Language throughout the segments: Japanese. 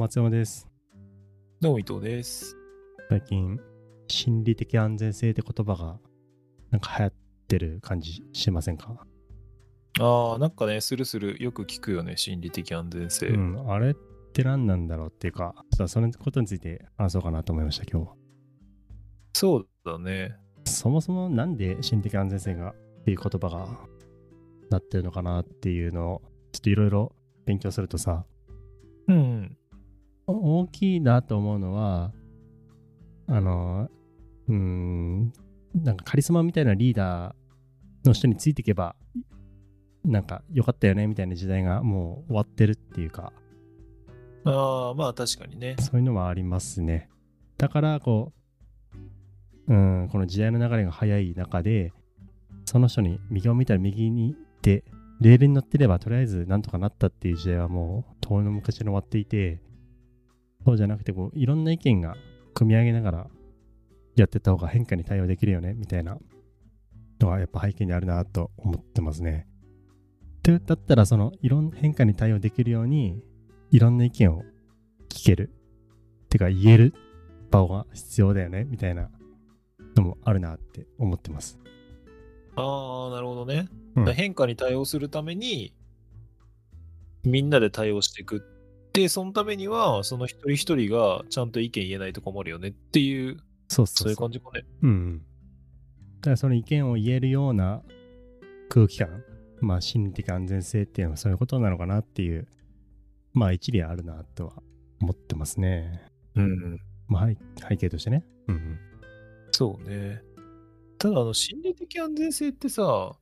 松山です。どうも伊藤です。最近、心理的安全性って言葉が、なんか流行ってる感じしませんか？ああ、なんかね、するする、よく聞くよね、心理的安全性。うん、あれって何なんだろうっていうか、ちょっとそのことについて話そうかなと思いました、今日は。そうだね。そもそもなんで心理的安全性がっていう言葉がなってるのかなっていうのを、ちょっといろいろ勉強するとさ、うん。大きいなと思うのは、あの、うーん、なんかカリスマみたいなリーダーの人についていけば、なんか良かったよねみたいな時代がもう終わってるっていうか、ああ、まあ確かにね。そういうのはありますね。だから、こう、うん、この時代の流れが早い中で、その人に右を見たら右に行って、レールに乗ってればとりあえずなんとかなったっていう時代はもう遠の昔に終わっていて、そうじゃなくてこう、いろんな意見が組み上げながらやってった方が変化に対応できるよねみたいなのはやっぱ背景にあるなと思ってますね。でだったらそのいろんな変化に対応できるようにいろんな意見を聞ける。てか言える場が必要だよねみたいなのもあるなって思ってます。ああ、なるほどね。うん変化に対応するために、みんなで対応していく。で、そのためには、その一人一人がちゃんと意見言えないと困るよねっていう、そうそうそういう感じかね。うんうん。だからその意見を言えるような空気感、まあ心理的安全性っていうのはそういうことなのかなっていう、まあ一理あるなとは思ってますね。うん。まあ背背景としてね。うんうん。そうね。ただ、あの、心理的安全性ってさ、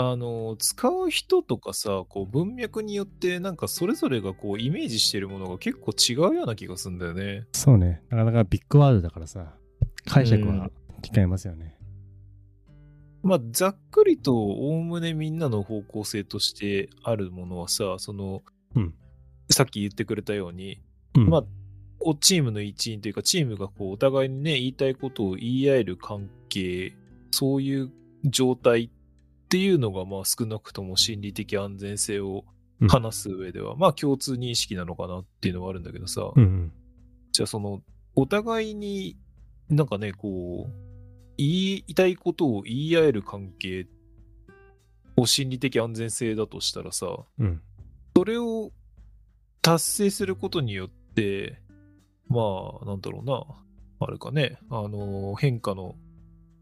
あの、使う人とかさ、こう、文脈によって、なんかそれぞれがこう、イメージしてるものが結構違うような気がするんだよね。そうね。なかなかビッグワードだからさ、解釈は違いますよね。まあ、ざっくりと、おおむねみんなの方向性としてあるものはさ、その、うんさっき言ってくれたように、うん。まあ、チームの一員というか、チームがこうお互いにね、言いたいことを言い合える関係、そういう状態っていうのが、まあ少なくとも心理的安全性をうん話す上では、まあ共通認識なのかなっていうのはあるんだけどさ、うんうん。じゃあその、お互いになんかね、こう、言いたいことを言い合える関係を心理的安全性だとしたらさ、うん。それを達成することによって、まあ、なんだろうな、あれかね、あの、変化の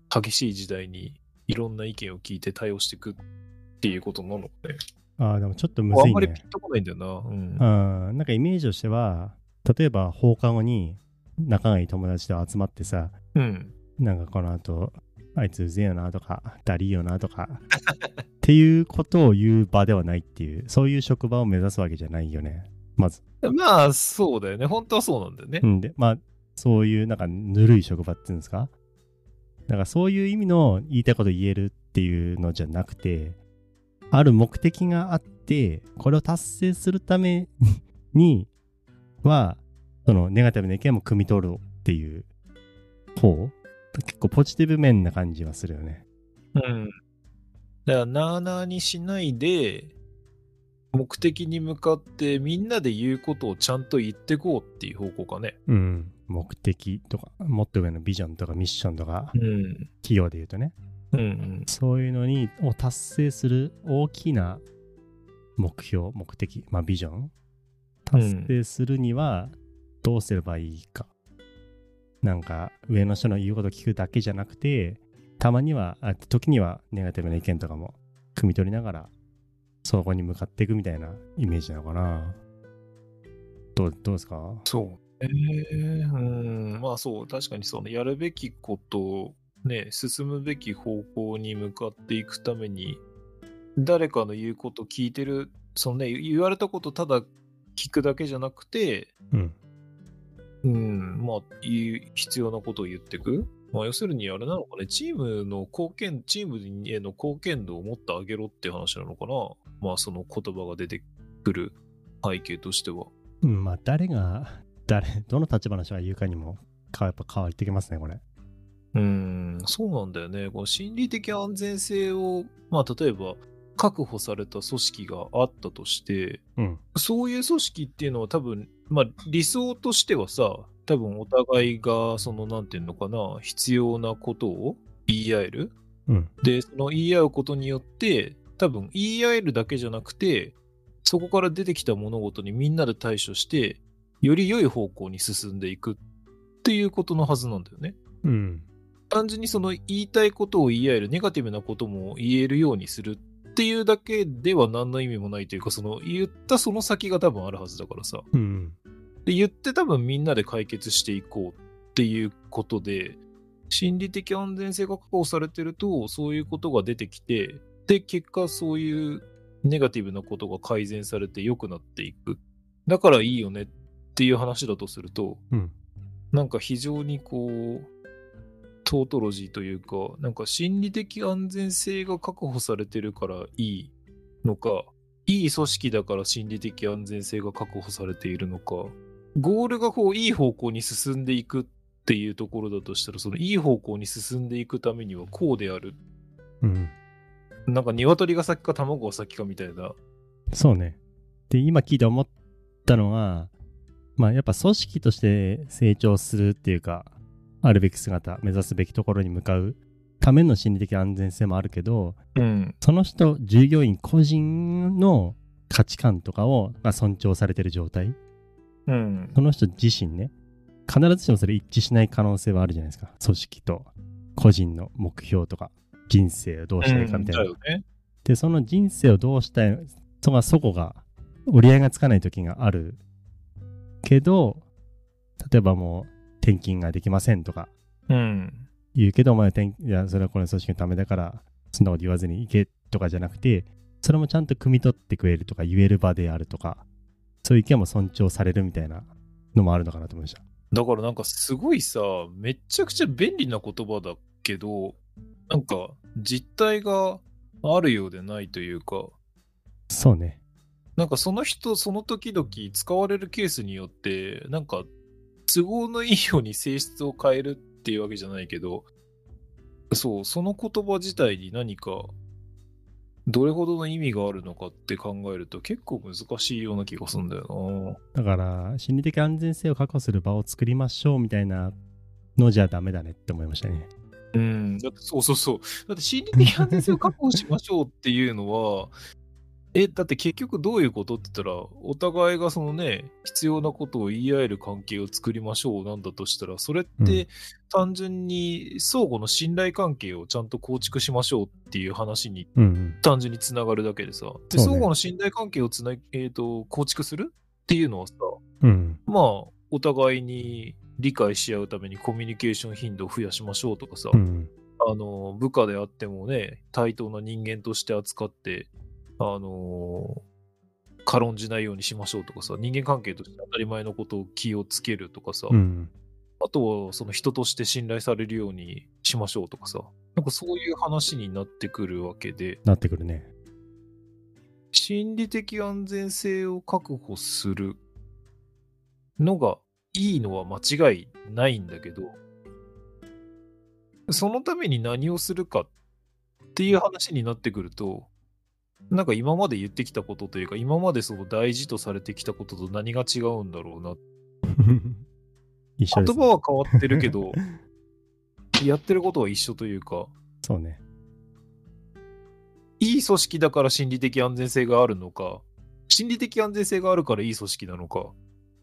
激しい時代にいろんな意見を聞いて対応していくっていうことなのかね。ああ、でもちょっとむずいねあんまりピ。ンとこないんだよな。うん。うん、なんかイメージとしては、例えば放課後に仲がいい友達と集まってさ、うん。なんかこの後、あいつうぜえよなとか、だりーよなとか、っていうことを言う場ではないっていう、そういう職場を目指すわけじゃないよね。まず。まあ、そうだよね。本当はそうなんだよねう。んで、まあ、そういうなんかぬるい職場っていうんですか？だからそういう意味の言いたいこと言えるっていうのじゃなくて、ある目的があって、これを達成するために は、そのネガティブな意見も汲み取るっていう方結構ポジティブ面な感じはするよね。うん。だから、なあなあにしないで、目的に向かってみんなで言うことをちゃんと言ってこうっていう方向かね。うん。目的とか、もっと上のビジョンとかミッションとか、うん。企業で言うとね。うんうん。そういうのに、を達成する大きな目標、目的、まあビジョン達成するにはどうすればいいか。なんか、上の人の言うことを聞くだけじゃなくて、たまには、あ時にはネガティブな意見とかも汲み取りながら、そこに向かっていくみたいなイメージなのかな。どう、どうですか？そう。えー、うん、まあそう、確かにそうね、やるべきこと、ね、進むべき方向に向かっていくために、誰かの言うこと聞いてる、そのね、言われたことただ聞くだけじゃなくて、うん。うん、まあ、必要なことを言っていく。まあ、要するにあれなのかね、チームの貢献、チームへの貢献度をもっと上げろって話なのかな。まあ、その言葉が出てくる背景としては。うん、まあ誰が、誰、どの立場の人が言うかにも、かやっぱ変わってきますね、これ。うーん、そうなんだよね。この心理的安全性を、まあ、例えば、確保された組織があったとして、うん。そういう組織っていうのは多分、まあ理想としてはさ、多分お互いが、その、なんていうのかな、必要なことを言い合える。うん。で、その言い合うことによって、多分言い合えるだけじゃなくて、そこから出てきた物事にみんなで対処して、より良い方向に進んでいくっていうことのはずなんだよね。うん。単純にその言いたいことを言い合える、ネガティブなことも言えるようにするっていうだけでは何の意味もないというか、その言ったその先が多分あるはずだからさ。うん。で、言って多分みんなで解決していこうっていうことで、心理的安全性が確保されてると、そういうことが出てきて、で、結果そういうネガティブなことが改善されて良くなっていく。だからいいよねっていう話だとすると、うん。なんか非常にこう、トートロジーというか、なんか心理的安全性が確保されてるからいいのか、いい組織だから心理的安全性が確保されているのか、ゴールがこういい方向に進んでいくっていうところだとしたら、そのいい方向に進んでいくためにはこうである。うん。なんか鶏が先か卵が先かみたいな。そうね。で、今聞いて思ったのは、まあやっぱ組織として成長するっていうか、あるべき姿、目指すべきところに向かうための心理的安全性もあるけど、うん。その人、従業員個人の価値観とかをが尊重されてる状態、うんそ。の人自身ね、必ずしもそれ一致しない可能性はあるじゃないですか。組織と個人の目標とか、人生をどうしたいかみたいな。うんね。で、その人生をどうしたい、そがそこが折り合いがつかない時があるけど、例えばもう転勤ができませんとかうん。言うけど、お前は転、いや、それはこの組織のためだから、そんなこと言わずに行けとかじゃなくて、それもちゃんと汲み取ってくれるとか言える場であるとか、そういう意見も尊重されるみたいなのもあるのかなと思いました。だからなんかすごいさ、めっちゃくちゃ便利な言葉だけど、なんか実態があるようでないというか、そうね。なんかその人、その時々使われるケースによって、なんか都合のいいように性質を変えるっていうわけじゃないけど、そう、その言葉自体に何かどれほどの意味があるのかって考えると結構難しいような気がするんだよだから、心理的安全性を確保する場を作りましょうみたいなのじゃダメだねって思いましたね。な。うん。だってそうそうそう。だって心理的安全性を確保しましょうっていうのは、え、だって結局どういうことって言ったら、お互いがそのね、必要なことを言い合える関係を作りましょうなんだとしたら、それっうんて単純に相互の信頼関係をちゃんと構築しましょうっていう話にうんうん。単純につながるだけでさ、でそうね相互の信頼関係をつな、えー、と構築するっていうのはさ、うん。まあ、お互いに理解し合うためにコミュニケーション頻度を増やしましょうとかさ、うん。あの、部下であってもね、対等な人間として扱って、あの軽んじないようにしましょうとかさ、人間関係として当たり前のことを気をつけるとかさ、うん。あとはその人として信頼されるようにしましょうとかさ、なんかそういう話になってくるわけで、なってくるね。心理的安全性を確保するのがいいのは間違いないんだけど、そのために何をするかっていう話になってくると、なんか今まで言ってきたことというか、今までその大事とされてきたことと何が違うんだろうな。一緒です、言葉は変わってるけど、やってることは一緒というか、そうね。いい組織だから心理的安全性があるのか、心理的安全性があるからいい組織なのか、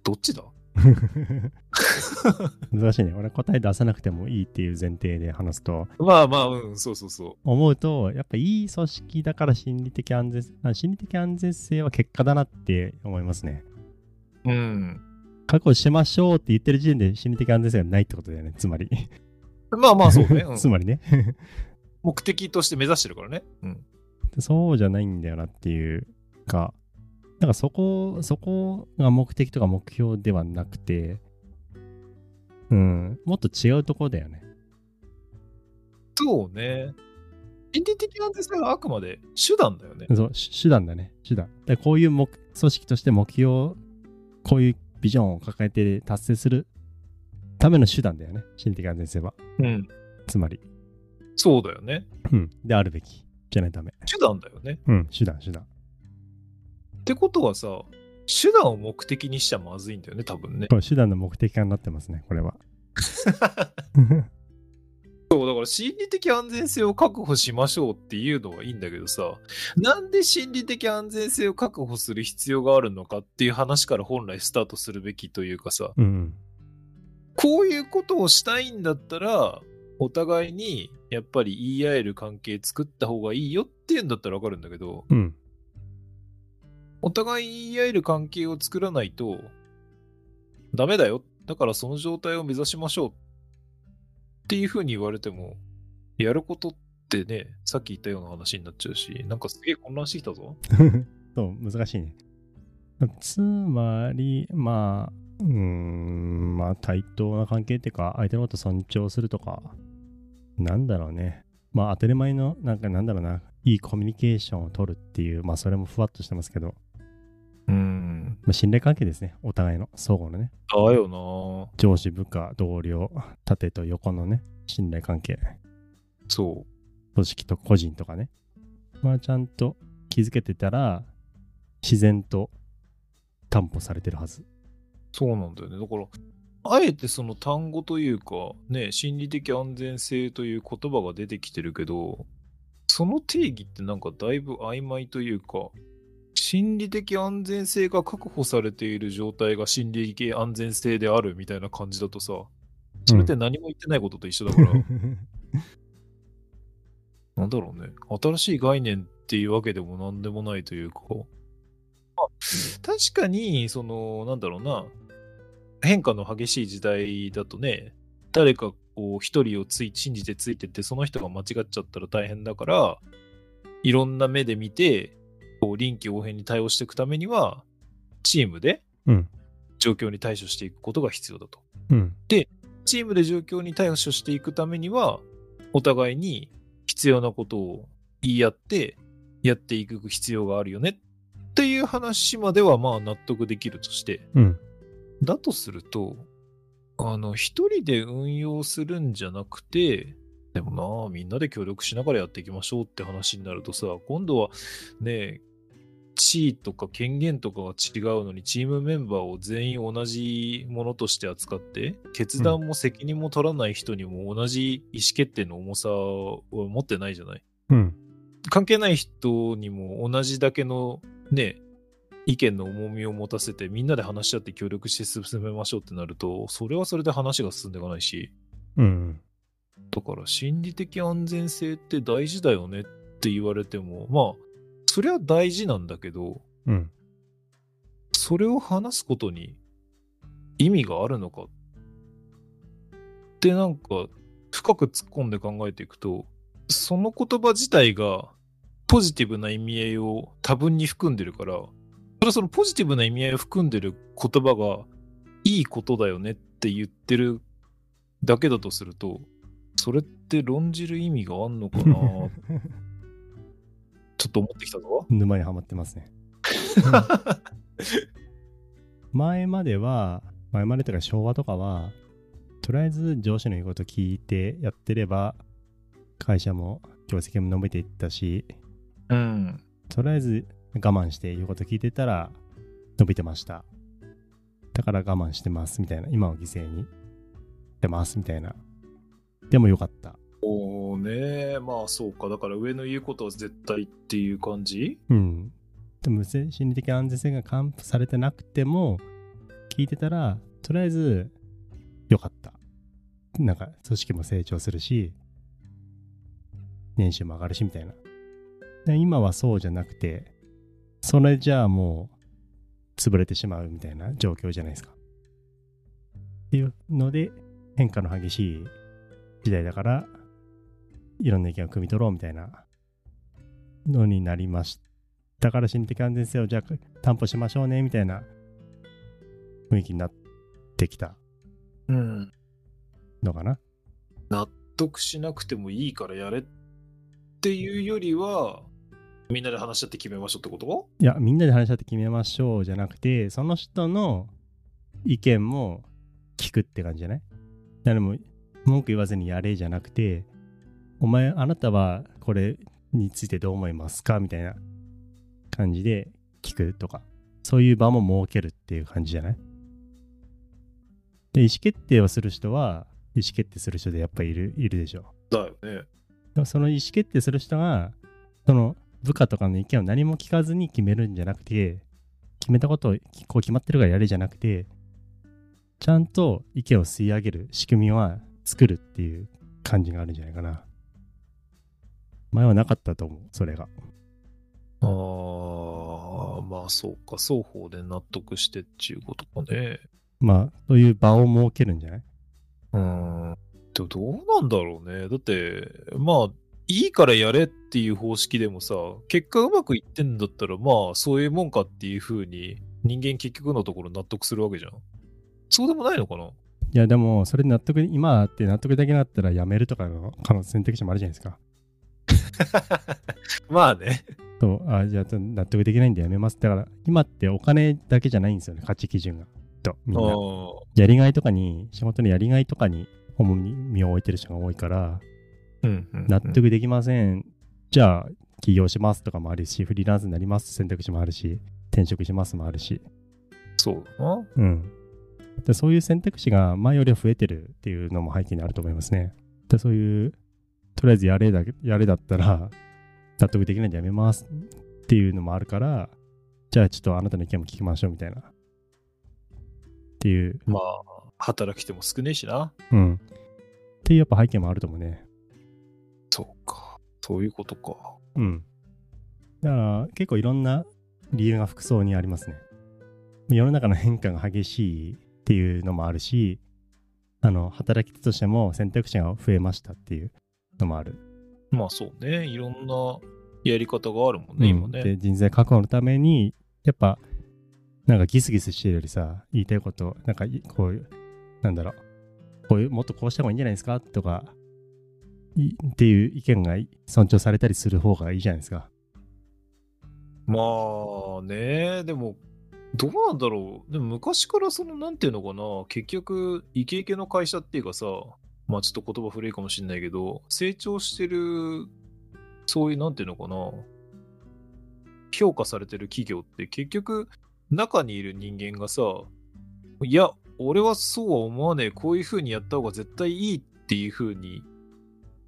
どっちだ？難しいね。俺答え出さなくてもいいっていう前提で話すと、まあまあ、うん、そうそうそ思うと、やっぱいい組織だから心理的安全、あ心理的安全性は結果だなって思いますね。う。うん。確保しましょうって言ってる時点で心理的安全性がないってことだよね。つまり。まあまあ、そうね。うんつまりね。目的として目指してるからね。うん。そうじゃないんだよなっていうか、なんかそこ、そこが目的とか目標ではなくて、うん、もっと違うところだよね。そうね。心理的安全性はあくまで手段だよね。そう、し手段だね。手段。だこういう目組織として目標を、こういうビジョンを抱えて達成するための手段だよね。心理的安全性は。うん。つまり。そうだよね。うん。であるべき。じゃないとダメ。手段だよね。うん、手段、手段。ってことはさ、手段を目的にしちゃまずいんだよね、多分ね。手段の目的化になってますね、これは。そう、だから心理的安全性を確保しましょうっていうのはいいんだけどさ、なんで心理的安全性を確保する必要があるのかっていう話から本来スタートするべきというかさ、うん。こういうことをしたいんだったら、お互いにやっぱり言い合える関係作った方がいいよっていうんだったらわかるんだけど、うん。お互い言い合える関係を作らないと、ダメだよ。だからその状態を目指しましょう。っていうふうに言われても、やることってね、さっき言ったような話になっちゃうし、なんかすげえ混乱してきたぞ。そう、難しいね。つまり、まあ、うーん、まあ、対等な関係っていうか、相手のこと尊重するとか、なんだろうね。まあ、当たり前の、なんかなんだろうな、いいコミュニケーションを取るっていう、まあ、それもふわっとしてますけど、うん。まあ、信頼関係ですね。お互いの、相互のね。だよな上司、部下、同僚、縦と横のね、信頼関係。そ組織と個人とかね。まあ、ちゃんと気づけてたら、自然と担保されてるはず。う。そうなんだよね。だから、あえてその単語というか、ね、心理的安全性という言葉が出てきてるけど、その定義ってなんかだいぶ曖昧というか、心理的安全性が確保されている状態が心理的安全性であるみたいな感じだとさ、それって何も言ってないことと一緒だから、なんだろうね。新しい概念っていうわけでもなんでもないというか、まあ、確かに、その、なんだろうな、変化の激しい時代だとね、誰かこう一人をつい信じてついてって、その人が間違っちゃったら大変だから、いろんな目で見て、こう臨機応変に対応していくためには、チームでうん。状況に対処していくことが必要だと。うん。チームで状況に対処していくためには、お互いに必要なことを言い合って、やっていく必要があるよねっていう話まではまあ納得できるとして、うん。だとすると、あの、一人で運用するんじゃなくて、でもなあ、みんなで協力しながらやっていきましょうって話になるとさ、今度はね、地位とか権限とかが違うのに、チームメンバーを全員同じものとして扱って、決断も責任も取らない人にも同じ意思決定の重さを持ってないじゃない？うん。関係ない人にも同じだけのね、意見の重みを持たせてみんなで話し合って協力して進めましょうってなると、それはそれで話が進んでいかないし、うん。だから心理的安全性って大事だよねって言われても、まあ、それは大事なんだけど、うん。それを話すことに意味があるのかってなんか深く突っ込んで考えていくと、その言葉自体がポジティブな意味合いを多分に含んでるから、それはそのポジティブな意味合いを含んでる言葉がいいことだよねって言ってるだけだとすると、それって論じる意味があんのかな ちょっと思ってきたぞ。沼にはまってますね。前までは、前までとか昭和とかは、とりあえず上司の言うこと聞いてやってれば、会社も業績も伸びていったし、うん。とりあえず我慢して言うこと聞いてたら伸びてました。だから我慢してますみたいな。今を犠牲にしてますみたいな。でもよかった。おねまあそうか。だから上の言うことは絶対っていう感じ？うん。でも心理的安全性が還付されてなくても、聞いてたら、とりあえずよかった。なんか組織も成長するし、年収も上がるしみたいな。で今はそうじゃなくて、それじゃあもう潰れてしまうみたいな状況じゃないですか。っていうので、変化の激しい時代だから、いろんな意見を汲み取ろうみたいなのになりました。だから心理的安全性をじゃあ担保しましょうねみたいな雰囲気になってきたうん。のかな？納得しなくてもいいからやれっていうよりは、みんなで話し合って決めましょうってこと？いや、みんなで話し合って決めましょうじゃなくて、その人の意見も聞くって感じじゃない？誰も文句言わずにやれじゃなくて、お前、あなたはこれについてどう思いますかみたいな感じで聞くとか、そういう場も設けるっていう感じじゃない？で、意思決定をする人は、意思決定する人でやっぱりいるいるでしょ。だよね。でもその意思決定する人が、その部下とかの意見を何も聞かずに決めるんじゃなくて、決めたことをこう決まってるからやれじゃなくて、ちゃんと意見を吸い上げる仕組みは作るっていう感じがあるんじゃないかな。前はなかったと思う、それが。ああ、まあそうか。双方で納得してっていうことかね。まあ、そういう場を設けるんじゃない？うーん。でもどうなんだろうね。だって、まあ、いいからやれっていう方式でもさ、結果うまくいってんだったら、まあ、そういうもんかっていう風に、人間結局のところ納得するわけじゃん。そうでもないのかな？いや、でも、それで納得、今って納得できなかったらやめるとかの可能選択肢もあるじゃないですか。まあね。そう、あ、じゃあ納得できないんでやめます。だから、今ってお金だけじゃないんですよね、価値基準が。と、みんな。あやりがいとかに、仕事のやりがいとかに、主に身を置いてる人が多いから、ーうんうんうん納得できません。じゃあ、起業しますとかもあるし、フリーランスになります選択肢もあるし、転職しますもあるし。そうだな。うん。でそういう選択肢が前よりは増えてるっていうのも背景にあると思いますね。でそういう、とりあえずやれだやれだったら、納得できないんでやめますっていうのもあるから、じゃあちょっとあなたの意見も聞きましょうみたいな。っていう、まあ、働き手も少ねえしな。うん。っていうやっぱ背景もあると思うね。そうか。そういうことか。うん。だから結構いろんな理由が複層にありますね。世の中の変化が激しいっていうのもあるし、あの、働き手としても選択肢が増えましたっていうのもある。まあそうね。いろんなやり方があるもんね、今ね。うんで、人材確保のために、やっぱ、なんかギスギスしてるよりさ、言いたいこと、なんかいこういう、なんだろう、こういう、もっとこうした方がいいんじゃないですか？とか、いっていう意見が尊重されたりする方がいいじゃないですか。まあね、でも、どうなんだろう。でも昔からその、なんていうのかな、結局、イケイケの会社っていうかさ、まあちょっと言葉古いかもしれないけど、成長してる、そういう、なんていうのかな、評価されてる企業って結局、中にいる人間がさ、いや、俺はそうは思わねえ、こういう風にやった方が絶対いいっていう風に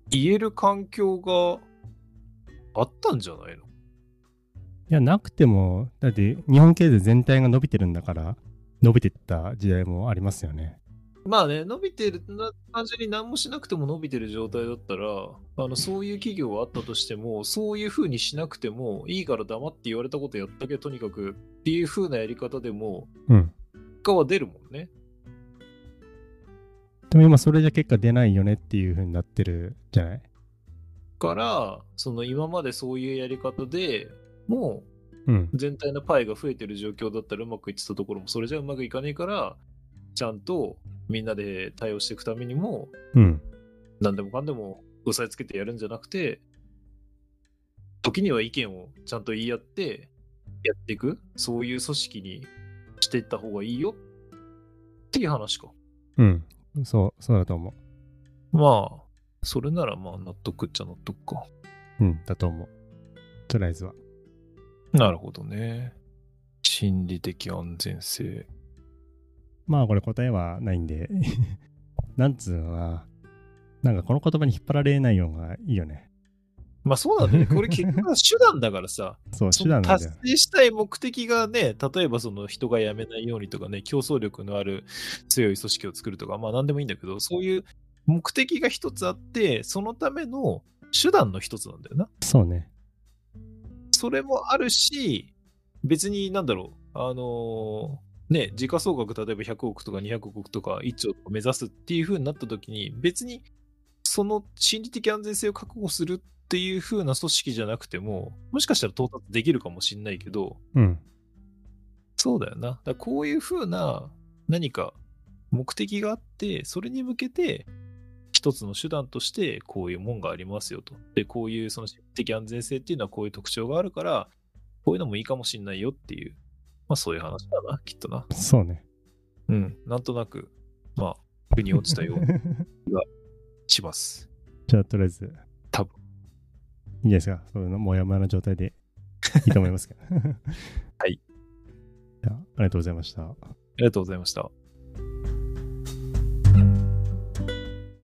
言える環境があったんじゃないの？いや、なくても、だって日本経済全体が伸びてるんだから、伸びてった時代もありますよね。まあね、伸びてる、な単純に何もしなくても伸びてる状態だったら、あのそういう企業があったとしても、そういう風にしなくても、いいから黙って言われたことやったけ、とにかくっていう風なやり方でも、うん。結果は出るもんね。でも今それじゃ結果出ないよねっていう風になってるじゃない？から、その今までそういうやり方でもうん。う全体のパイが増えてる状況だったらうまくいってたところも、それじゃうまくいかねえから、ちゃんとみんなで対応していくためにも、うん。何でもかんでも押さえつけてやるんじゃなくて、時には意見をちゃんと言い合ってやっていく、そういう組織にしていった方がいいよっていう話か。うん。そう、そうだと思まあ、それならまあ納得っちゃ納得か。う。うん、だと思う。とりあえずは。なるほどね。心理的安全性。まあこれ答えはないんで、なんつうのは、なんかこの言葉に引っ張られないようがいいよね。まあそうなんだよね。これ結局は手段だからさ。そう、そ手段の達。成したい目的がね、例えばその人が辞めないようにとかね、競争力のある強い組織を作るとか、まあ何でもいいんだけど、そういう目的が一つあって、そのための手段の一つなんだよな。そうね。それもあるし、別になんだろう、あのーね、時価総額例えば100億とか200億とか1兆とか目指すっていう風になった時に、別にその心理的安全性を確保するっていう風な組織じゃなくても、もしかしたら到達できるかもしれないけど、うん。そうだよな。だこういう風な何か目的があって、それに向けて一つの手段としてこういうもんがありますよと。で、こういうその心理的安全性っていうのはこういう特徴があるから、こういうのもいいかもしれないよっていう、まあそういう話だな、きっとな。そうね。うん、なんとなく、まあ、腑に落ちたように します。じゃあとりあえず。多分。いいですか。そういうの、もやもやな状態でいいと思いますけど。はい。じゃあ、ありがとうございました。ありがとうございました。